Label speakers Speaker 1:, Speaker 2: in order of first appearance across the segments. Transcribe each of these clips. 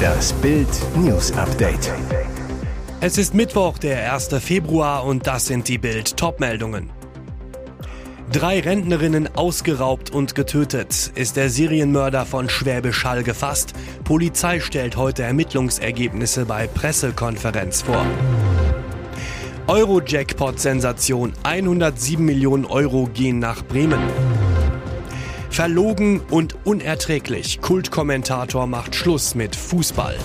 Speaker 1: Das Bild News Update.
Speaker 2: Es ist Mittwoch, der 1. Februar und das sind die Bild Topmeldungen. Drei Rentnerinnen ausgeraubt und getötet. Ist der Serienmörder von Schwäbisch Hall gefasst? Polizei stellt heute Ermittlungsergebnisse bei Pressekonferenz vor. Euro-Jackpot-Sensation. 107 Millionen Euro gehen nach Bremen. Verlogen und unerträglich. Kultkommentator macht Schluss mit Fußball.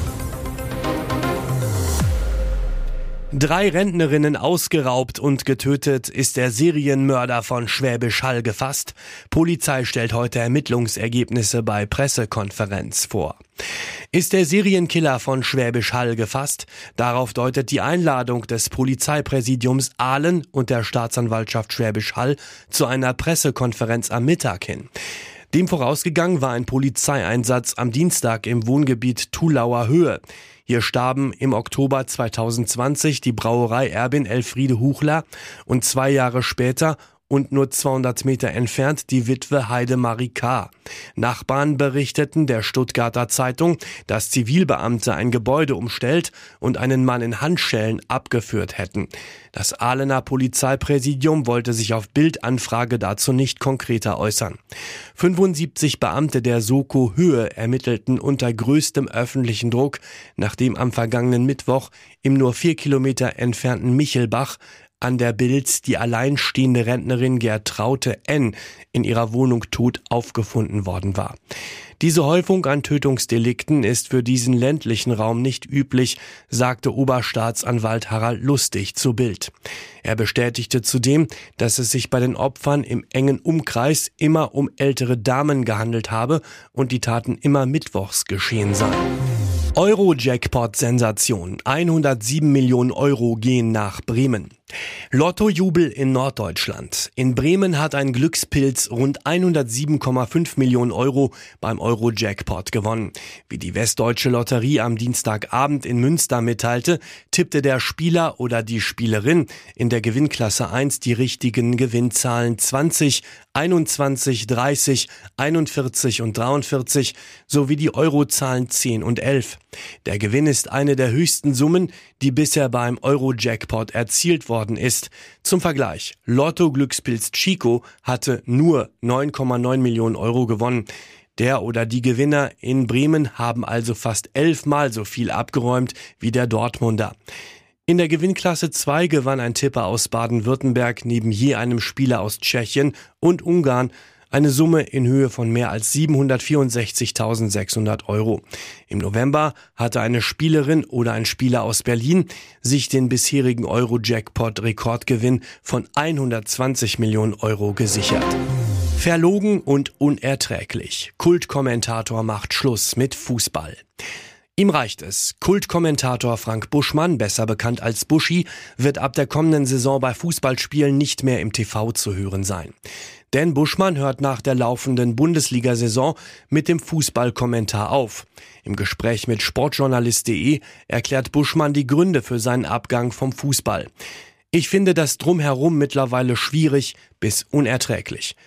Speaker 2: Drei Rentnerinnen ausgeraubt und getötet ist der Serienmörder von Schwäbisch Hall gefasst. Polizei stellt heute Ermittlungsergebnisse bei Pressekonferenz vor. Ist der Serienkiller von Schwäbisch Hall gefasst? Darauf deutet die Einladung des Polizeipräsidiums Aalen und der Staatsanwaltschaft Schwäbisch Hall zu einer Pressekonferenz am Mittag hin. Dem vorausgegangen war ein Polizeieinsatz am Dienstag im Wohngebiet Tulauer Höhe. Hier starben im Oktober 2020 die Brauerei-Erbin Elfriede Huchler und zwei Jahre später und nur 200 Meter entfernt die Witwe Heidemarie K. Nachbarn berichteten der Stuttgarter Zeitung, dass Zivilbeamte ein Gebäude umstellt und einen Mann in Handschellen abgeführt hätten. Das Ahlener Polizeipräsidium wollte sich auf Bildanfrage dazu nicht konkreter äußern. 75 Beamte der Soko Höhe ermittelten unter größtem öffentlichen Druck, nachdem am vergangenen Mittwoch im nur vier Kilometer entfernten Michelbach an der Bild die alleinstehende Rentnerin Gertraute N. in ihrer Wohnung tot aufgefunden worden war. Diese Häufung an Tötungsdelikten ist für diesen ländlichen Raum nicht üblich, sagte Oberstaatsanwalt Harald Lustig zu Bild. Er bestätigte zudem, dass es sich bei den Opfern im engen Umkreis immer um ältere Damen gehandelt habe und die Taten immer mittwochs geschehen seien. Euro-Jackpot-Sensation. 107 Millionen Euro gehen nach Bremen. Lottojubel in Norddeutschland. In Bremen hat ein Glückspilz rund 107,5 Millionen Euro beim Euro-Jackpot gewonnen. Wie die Westdeutsche Lotterie am Dienstagabend in Münster mitteilte, tippte der Spieler oder die Spielerin in der Gewinnklasse 1 die richtigen Gewinnzahlen 20, 21, 30, 41 und 43 sowie die Eurozahlen 10 und 11. Der Gewinn ist eine der höchsten Summen, die bisher beim Euro-Jackpot erzielt worden ist. Zum Vergleich, Lotto-Glückspilz Chico hatte nur 9,9 Millionen Euro gewonnen. Der oder die Gewinner in Bremen haben also fast elfmal so viel abgeräumt wie der Dortmunder. In der Gewinnklasse 2 gewann ein Tipper aus Baden-Württemberg neben je einem Spieler aus Tschechien und Ungarn eine Summe in Höhe von mehr als 764.600 Euro. Im November hatte eine Spielerin oder ein Spieler aus Berlin sich den bisherigen Euro-Jackpot-Rekordgewinn von 120 Millionen Euro gesichert. Verlogen und unerträglich. Kultkommentator macht Schluss mit Fußball. Ihm reicht es. Kultkommentator Frank Buschmann, besser bekannt als Buschi, wird ab der kommenden Saison bei Fußballspielen nicht mehr im TV zu hören sein. Denn Buschmann hört nach der laufenden Bundesliga-Saison mit dem Fußballkommentar auf. Im Gespräch mit Sportjournalist.de erklärt Buschmann die Gründe für seinen Abgang vom Fußball. Ich finde das Drumherum mittlerweile schwierig bis unerträglich.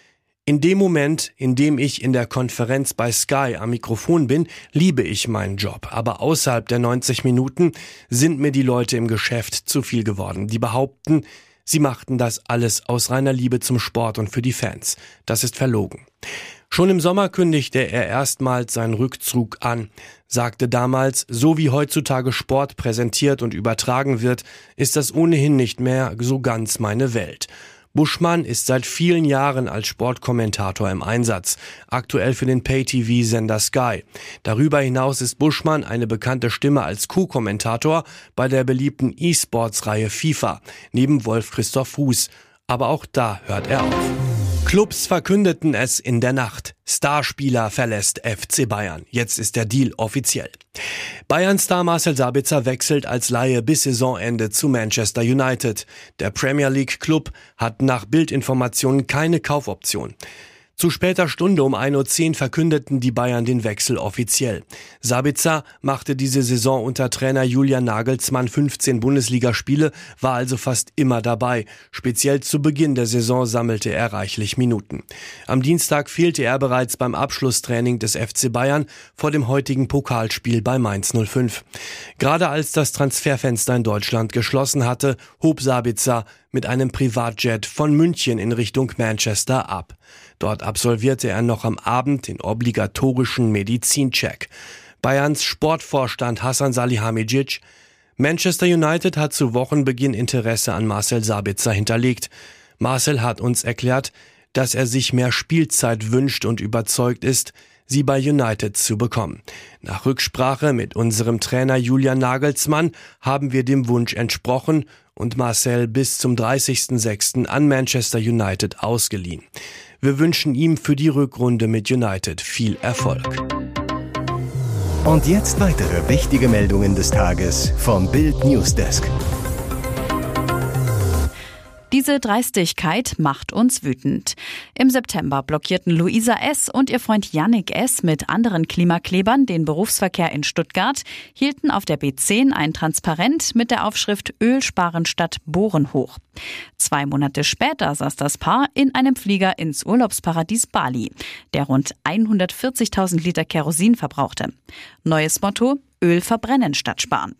Speaker 2: In dem Moment, in dem ich in der Konferenz bei Sky am Mikrofon bin, liebe ich meinen Job. Aber außerhalb der 90 Minuten sind mir die Leute im Geschäft zu viel geworden. Die behaupten, sie machten das alles aus reiner Liebe zum Sport und für die Fans. Das ist verlogen. Schon im Sommer kündigte er erstmals seinen Rückzug an, sagte damals, so wie heutzutage Sport präsentiert und übertragen wird, ist das ohnehin nicht mehr so ganz meine Welt. Buschmann ist seit vielen Jahren als Sportkommentator im Einsatz, aktuell für den Pay-TV-Sender Sky. Darüber hinaus ist Buschmann eine bekannte Stimme als Co-Kommentator bei der beliebten E-Sports-Reihe FIFA, neben Wolf Christoph Fuß. Aber auch da hört er auf. Clubs verkündeten es in der Nacht. Starspieler verlässt FC Bayern. Jetzt ist der Deal offiziell. Bayern-Star Marcel Sabitzer wechselt als Laie bis Saisonende zu Manchester United. Der Premier League Club hat nach Bildinformationen keine Kaufoption. Zu später Stunde um 1.10 Uhr verkündeten die Bayern den Wechsel offiziell. Sabitzer machte diese Saison unter Trainer Julian Nagelsmann 15 Bundesligaspiele, war also fast immer dabei. Speziell zu Beginn der Saison sammelte er reichlich Minuten. Am Dienstag fehlte er bereits beim Abschlusstraining des FC Bayern vor dem heutigen Pokalspiel bei Mainz 05. Gerade als das Transferfenster in Deutschland geschlossen hatte, hob Sabitzer mit einem Privatjet von München in Richtung Manchester ab. Dort absolvierte er noch am Abend den obligatorischen Medizincheck. Bayerns Sportvorstand Hassan Salihamidzic Manchester United hat zu Wochenbeginn Interesse an Marcel Sabitzer hinterlegt. Marcel hat uns erklärt, dass er sich mehr Spielzeit wünscht und überzeugt ist, sie bei United zu bekommen. Nach Rücksprache mit unserem Trainer Julian Nagelsmann haben wir dem Wunsch entsprochen und Marcel bis zum 30.06. an Manchester United ausgeliehen. Wir wünschen ihm für die Rückrunde mit United viel Erfolg.
Speaker 1: Und jetzt weitere wichtige Meldungen des Tages vom Bild Newsdesk.
Speaker 3: Diese Dreistigkeit macht uns wütend. Im September blockierten Luisa S. und ihr Freund Yannick S. mit anderen Klimaklebern den Berufsverkehr in Stuttgart, hielten auf der B10 ein Transparent mit der Aufschrift Öl sparen statt Bohren hoch. Zwei Monate später saß das Paar in einem Flieger ins Urlaubsparadies Bali, der rund 140.000 Liter Kerosin verbrauchte. Neues Motto, Öl verbrennen statt sparen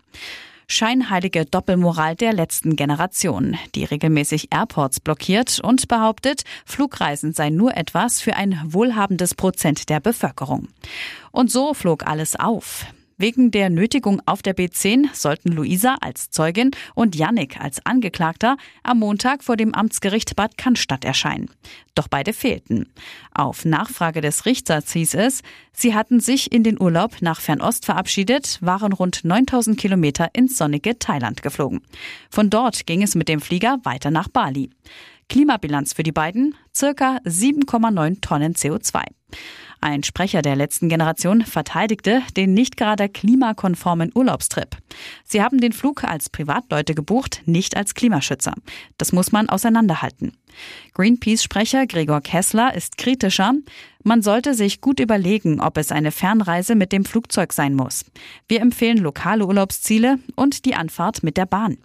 Speaker 3: scheinheilige Doppelmoral der letzten Generation, die regelmäßig Airports blockiert und behauptet, Flugreisen seien nur etwas für ein wohlhabendes Prozent der Bevölkerung. Und so flog alles auf. Wegen der Nötigung auf der B10 sollten Luisa als Zeugin und Yannick als Angeklagter am Montag vor dem Amtsgericht Bad Cannstatt erscheinen. Doch beide fehlten. Auf Nachfrage des Richters hieß es, sie hatten sich in den Urlaub nach Fernost verabschiedet, waren rund 9000 Kilometer ins sonnige Thailand geflogen. Von dort ging es mit dem Flieger weiter nach Bali. Klimabilanz für die beiden circa 7,9 Tonnen CO2. Ein Sprecher der letzten Generation verteidigte den nicht gerade klimakonformen Urlaubstrip. Sie haben den Flug als Privatleute gebucht, nicht als Klimaschützer. Das muss man auseinanderhalten. Greenpeace-Sprecher Gregor Kessler ist kritischer. Man sollte sich gut überlegen, ob es eine Fernreise mit dem Flugzeug sein muss. Wir empfehlen lokale Urlaubsziele und die Anfahrt mit der Bahn.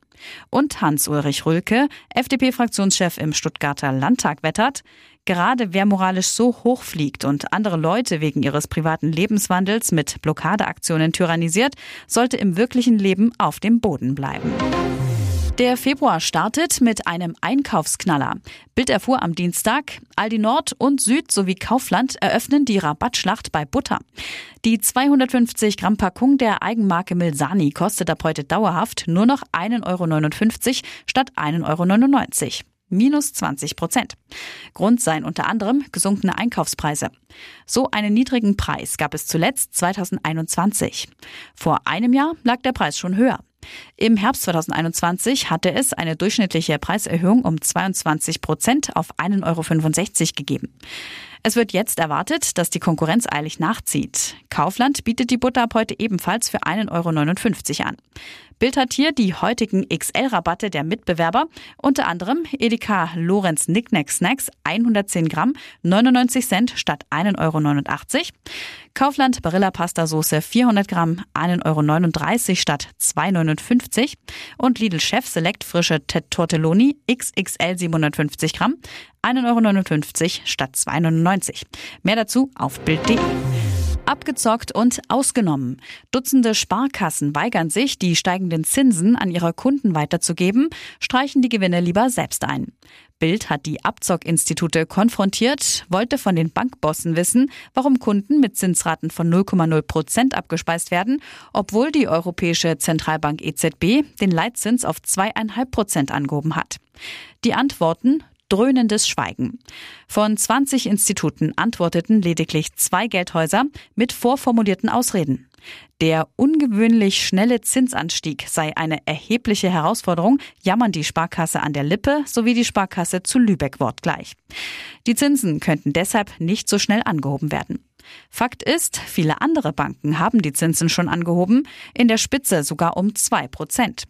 Speaker 3: Und Hans-Ulrich Rülke, FDP-Fraktionschef im Stuttgarter Landtag, wettert, gerade wer moralisch so hoch fliegt und andere Leute wegen ihres privaten Lebenswandels mit Blockadeaktionen tyrannisiert, sollte im wirklichen Leben auf dem Boden bleiben. Der Februar startet mit einem Einkaufsknaller. Bild erfuhr am Dienstag, Aldi Nord und Süd sowie Kaufland eröffnen die Rabattschlacht bei Butter. Die 250 Gramm Packung der Eigenmarke Milsani kostet ab heute dauerhaft nur noch 1,59 Euro statt 1,99 Euro minus 20 Prozent. Grund seien unter anderem gesunkene Einkaufspreise. So einen niedrigen Preis gab es zuletzt 2021. Vor einem Jahr lag der Preis schon höher. Im Herbst 2021 hatte es eine durchschnittliche Preiserhöhung um 22 Prozent auf 1,65 Euro gegeben. Es wird jetzt erwartet, dass die Konkurrenz eilig nachzieht. Kaufland bietet die Butter ab heute ebenfalls für 1,59 Euro an. Bild hat hier die heutigen XL-Rabatte der Mitbewerber, unter anderem Edeka Lorenz Nicknack Snacks 110 Gramm 99 Cent statt 1,89 Euro. Kaufland Barilla Pasta Soße 400 Gramm 1,39 Euro statt 2,59 Euro. Und Lidl Chef Select frische Tortelloni XXL 750 Gramm 1,59 Euro statt 2,99 Euro. Mehr dazu auf Bild.de. Abgezockt und ausgenommen. Dutzende Sparkassen weigern sich, die steigenden Zinsen an ihre Kunden weiterzugeben, streichen die Gewinne lieber selbst ein. Bild hat die Abzockinstitute konfrontiert, wollte von den Bankbossen wissen, warum Kunden mit Zinsraten von 0,0 Prozent abgespeist werden, obwohl die Europäische Zentralbank EZB den Leitzins auf 2,5 Prozent angehoben hat. Die Antworten dröhnendes Schweigen. Von 20 Instituten antworteten lediglich zwei Geldhäuser mit vorformulierten Ausreden. Der ungewöhnlich schnelle Zinsanstieg sei eine erhebliche Herausforderung, jammern die Sparkasse an der Lippe sowie die Sparkasse zu Lübeck wortgleich. Die Zinsen könnten deshalb nicht so schnell angehoben werden. Fakt ist, viele andere Banken haben die Zinsen schon angehoben, in der Spitze sogar um zwei Prozent.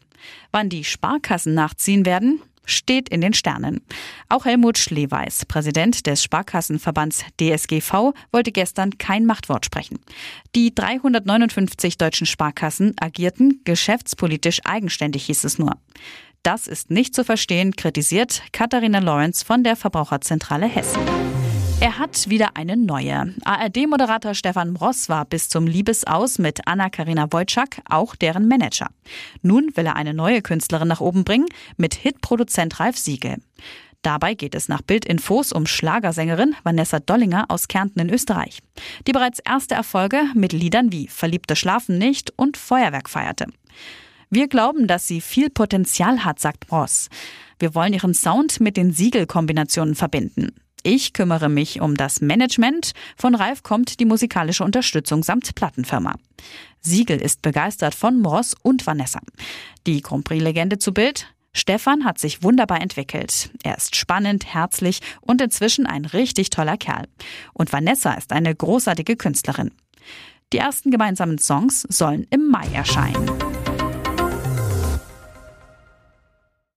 Speaker 3: Wann die Sparkassen nachziehen werden, steht in den Sternen. Auch Helmut Schleweis, Präsident des Sparkassenverbands DSGV, wollte gestern kein Machtwort sprechen. Die 359 deutschen Sparkassen agierten geschäftspolitisch eigenständig, hieß es nur. Das ist nicht zu verstehen, kritisiert Katharina Lawrence von der Verbraucherzentrale Hessen. Er hat wieder eine neue. ARD-Moderator Stefan Ross war bis zum Liebesaus mit Anna-Karina Wojcik auch deren Manager. Nun will er eine neue Künstlerin nach oben bringen mit Hitproduzent Ralf Siegel. Dabei geht es nach Bildinfos um Schlagersängerin Vanessa Dollinger aus Kärnten in Österreich, die bereits erste Erfolge mit Liedern wie Verliebte schlafen nicht und Feuerwerk feierte. Wir glauben, dass sie viel Potenzial hat, sagt Ross. Wir wollen ihren Sound mit den Siegelkombinationen verbinden. Ich kümmere mich um das Management. Von Ralf kommt die musikalische Unterstützung samt Plattenfirma. Siegel ist begeistert von Moss und Vanessa. Die Grand Prix-Legende zu Bild. Stefan hat sich wunderbar entwickelt. Er ist spannend, herzlich und inzwischen ein richtig toller Kerl. Und Vanessa ist eine großartige Künstlerin. Die ersten gemeinsamen Songs sollen im Mai erscheinen.